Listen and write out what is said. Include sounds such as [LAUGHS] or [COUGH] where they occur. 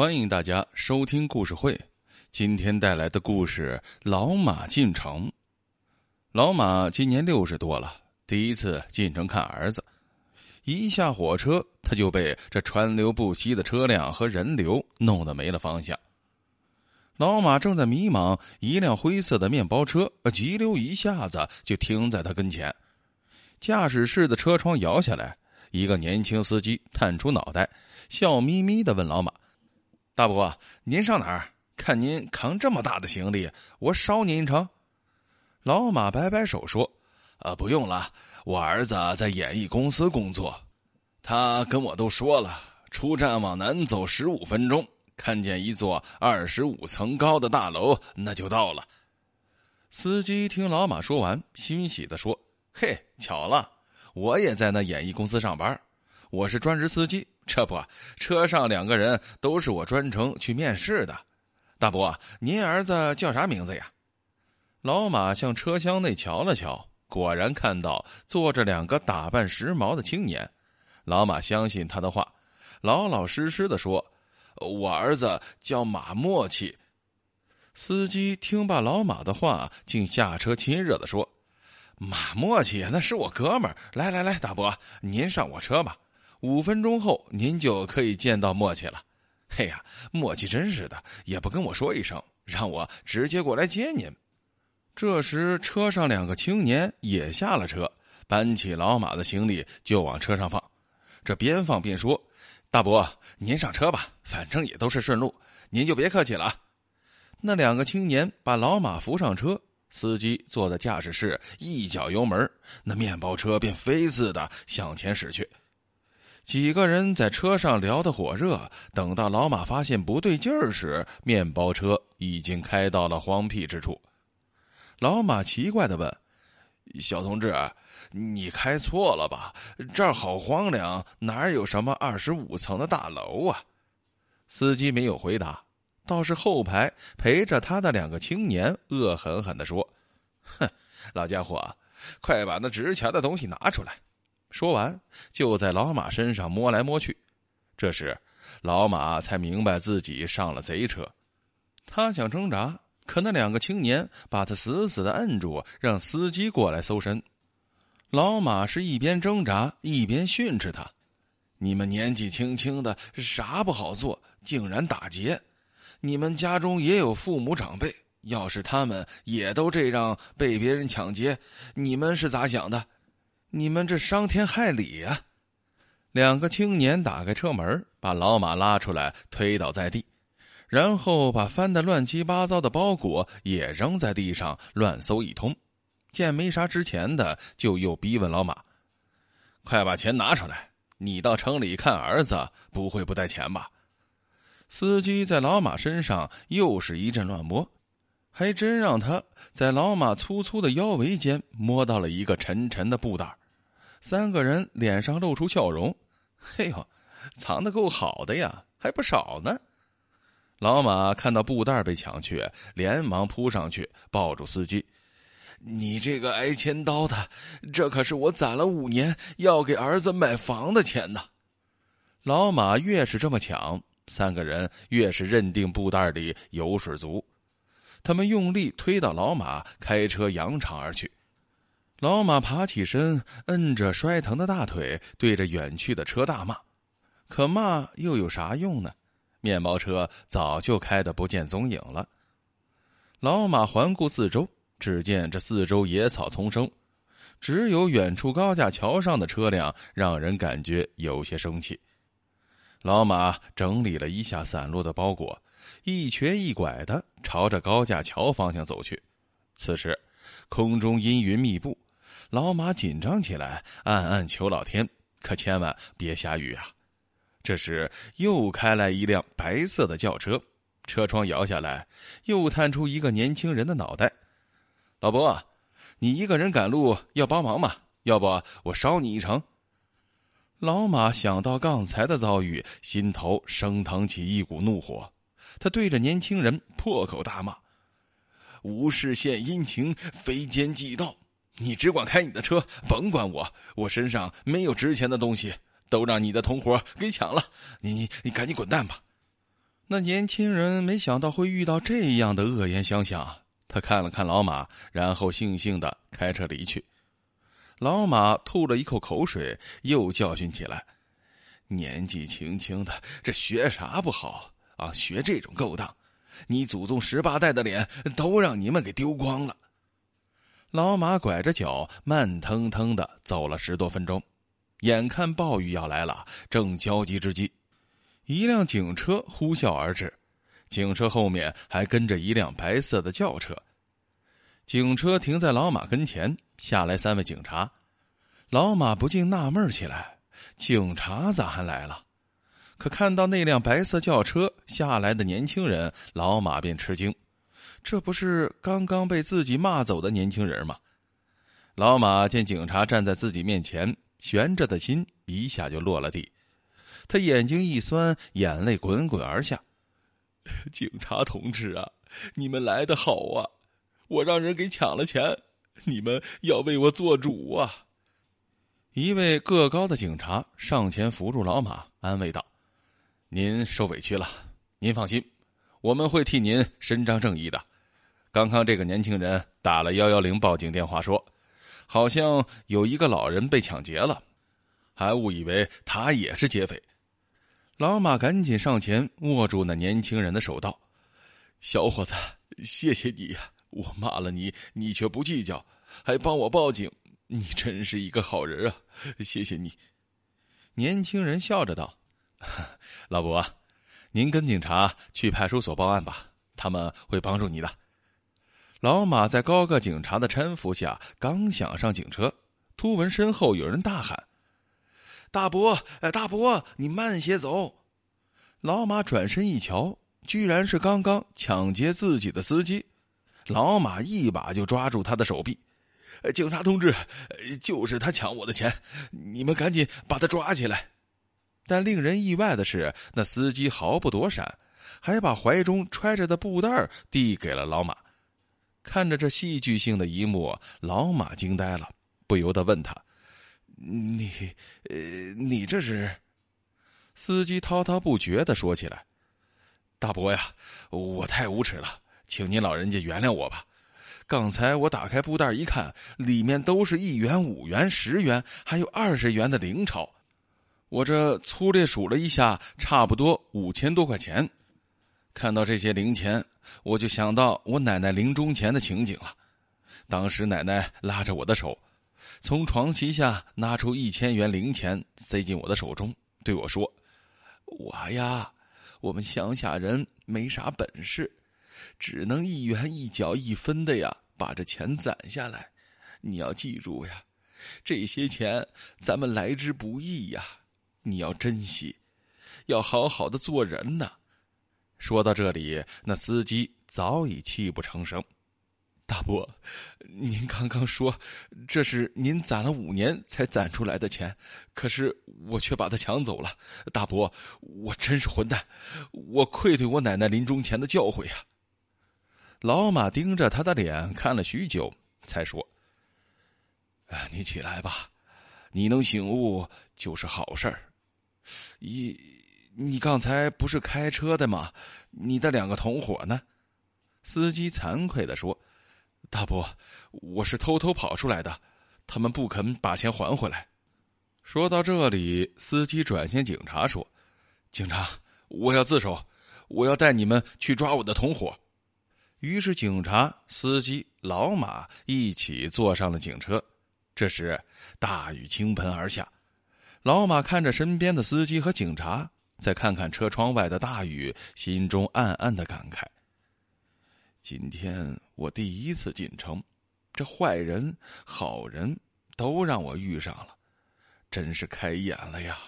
欢迎大家收听故事会。今天带来的故事《老马进城》。老马今年六十多了，第一次进城看儿子。一下火车，他就被这川流不息的车辆和人流弄得没了方向。老马正在迷茫，一辆灰色的面包车急溜一下子就停在他跟前。驾驶室的车窗摇下来，一个年轻司机探出脑袋，笑眯眯的问老马。大伯，您上哪儿？看您扛这么大的行李，我捎您一程。老马摆摆手说：“啊，不用了，我儿子在演艺公司工作，他跟我都说了，出站往南走十五分钟，看见一座二十五层高的大楼，那就到了。”司机听老马说完，欣喜的说：“嘿，巧了，我也在那演艺公司上班，我是专职司机。”这不，车上两个人都是我专程去面试的。大伯，您儿子叫啥名字呀？老马向车厢内瞧了瞧，果然看到坐着两个打扮时髦的青年。老马相信他的话，老老实实的说：“我儿子叫马默契。”司机听罢老马的话，竟下车亲热的说：“马默契，那是我哥们儿。来来来，大伯，您上我车吧。”五分钟后，您就可以见到默契了。嘿呀，默契真是的，也不跟我说一声，让我直接过来接您。这时，车上两个青年也下了车，搬起老马的行李就往车上放。这边放边说：“大伯，您上车吧，反正也都是顺路，您就别客气了。”那两个青年把老马扶上车，司机坐在驾驶室，一脚油门，那面包车便飞似的向前驶去。几个人在车上聊得火热，等到老马发现不对劲儿时，面包车已经开到了荒僻之处。老马奇怪的问：“小同志，你开错了吧？这儿好荒凉，哪有什么二十五层的大楼啊？”司机没有回答，倒是后排陪着他的两个青年恶狠狠的说：“哼，老家伙，快把那值钱的东西拿出来！”说完，就在老马身上摸来摸去。这时，老马才明白自己上了贼车。他想挣扎，可那两个青年把他死死的摁住，让司机过来搜身。老马是一边挣扎一边训斥他：“你们年纪轻轻的，啥不好做，竟然打劫！你们家中也有父母长辈，要是他们也都这样被别人抢劫，你们是咋想的？”你们这伤天害理呀！两个青年打开车门，把老马拉出来，推倒在地，然后把翻得乱七八糟的包裹也扔在地上，乱搜一通。见没啥值钱的，就又逼问老马：“快把钱拿出来！你到城里看儿子，不会不带钱吧？”司机在老马身上又是一阵乱摸。还真让他在老马粗粗的腰围间摸到了一个沉沉的布袋三个人脸上露出笑容，嘿呦，藏的够好的呀，还不少呢。老马看到布袋被抢去，连忙扑上去抱住司机：“你这个挨千刀的，这可是我攒了五年要给儿子买房的钱呢。”老马越是这么抢，三个人越是认定布袋里油水足。他们用力推倒老马，开车扬长而去。老马爬起身，摁着摔疼的大腿，对着远去的车大骂。可骂又有啥用呢？面包车早就开得不见踪影了。老马环顾四周，只见这四周野草丛生，只有远处高架桥上的车辆让人感觉有些生气。老马整理了一下散落的包裹。一瘸一拐的朝着高架桥方向走去。此时，空中阴云密布，老马紧张起来，暗暗求老天，可千万别下雨啊！这时，又开来一辆白色的轿车，车窗摇下来，又探出一个年轻人的脑袋。老伯，你一个人赶路要帮忙吗？要不我捎你一程。老马想到刚才的遭遇，心头升腾起一股怒火。他对着年轻人破口大骂：“无事献殷勤，非奸即盗！你只管开你的车，甭管我。我身上没有值钱的东西，都让你的同伙给抢了。你你你赶紧滚蛋吧！”那年轻人没想到会遇到这样的恶言相向，他看了看老马，然后悻悻的开车离去。老马吐了一口口水，又教训起来：“年纪轻轻的，这学啥不好啊？学这种勾当，你祖宗十八代的脸都让你们给丢光了。”老马拐着脚，慢腾腾的走了十多分钟，眼看暴雨要来了，正焦急之际，一辆警车呼啸而至，警车后面还跟着一辆白色的轿车。警车停在老马跟前，下来三位警察。老马不禁纳闷起来：警察咋还来了？可看到那辆白色轿车下来的年轻人，老马便吃惊：这不是刚刚被自己骂走的年轻人吗？老马见警察站在自己面前，悬着的心一下就落了地。他眼睛一酸，眼泪滚滚而下：“ [LAUGHS] 警察同志啊，你们来的好啊！”我让人给抢了钱，你们要为我做主啊！一位个高的警察上前扶住老马，安慰道：“您受委屈了，您放心，我们会替您伸张正义的。刚刚这个年轻人打了幺幺零报警电话，说好像有一个老人被抢劫了，还误以为他也是劫匪。”老马赶紧上前握住那年轻人的手，道：“小伙子，谢谢你呀！”我骂了你，你却不计较，还帮我报警，你真是一个好人啊！谢谢你。年轻人笑着道：“ [LAUGHS] 老伯，您跟警察去派出所报案吧，他们会帮助你的。”老马在高个警察的搀扶下，刚想上警车，突闻身后有人大喊：“大伯，哎，大伯，你慢些走！”老马转身一瞧，居然是刚刚抢劫自己的司机。老马一把就抓住他的手臂，警察同志，就是他抢我的钱，你们赶紧把他抓起来。但令人意外的是，那司机毫不躲闪，还把怀中揣着的布袋递给了老马。看着这戏剧性的一幕，老马惊呆了，不由得问他：“你，呃，你这是？”司机滔滔不绝的说起来：“大伯呀，我太无耻了。”请您老人家原谅我吧，刚才我打开布袋一看，里面都是一元、五元、十元，还有二十元的零钞。我这粗略数了一下，差不多五千多块钱。看到这些零钱，我就想到我奶奶临终前的情景了。当时奶奶拉着我的手，从床旗下拿出一千元零钱，塞进我的手中，对我说：“我呀，我们乡下人没啥本事。”只能一元一角一分的呀，把这钱攒下来。你要记住呀，这些钱咱们来之不易呀，你要珍惜，要好好的做人呐。说到这里，那司机早已泣不成声。大伯，您刚刚说这是您攒了五年才攒出来的钱，可是我却把它抢走了。大伯，我真是混蛋，我愧对我奶奶临终前的教诲呀。老马盯着他的脸看了许久，才说：“你起来吧，你能醒悟就是好事儿。你，你刚才不是开车的吗？你的两个同伙呢？”司机惭愧的说：“大伯，我是偷偷跑出来的，他们不肯把钱还回来。”说到这里，司机转向警察说：“警察，我要自首，我要带你们去抓我的同伙。”于是，警察、司机、老马一起坐上了警车。这时，大雨倾盆而下。老马看着身边的司机和警察，再看看车窗外的大雨，心中暗暗的感慨：今天我第一次进城，这坏人、好人都让我遇上了，真是开眼了呀！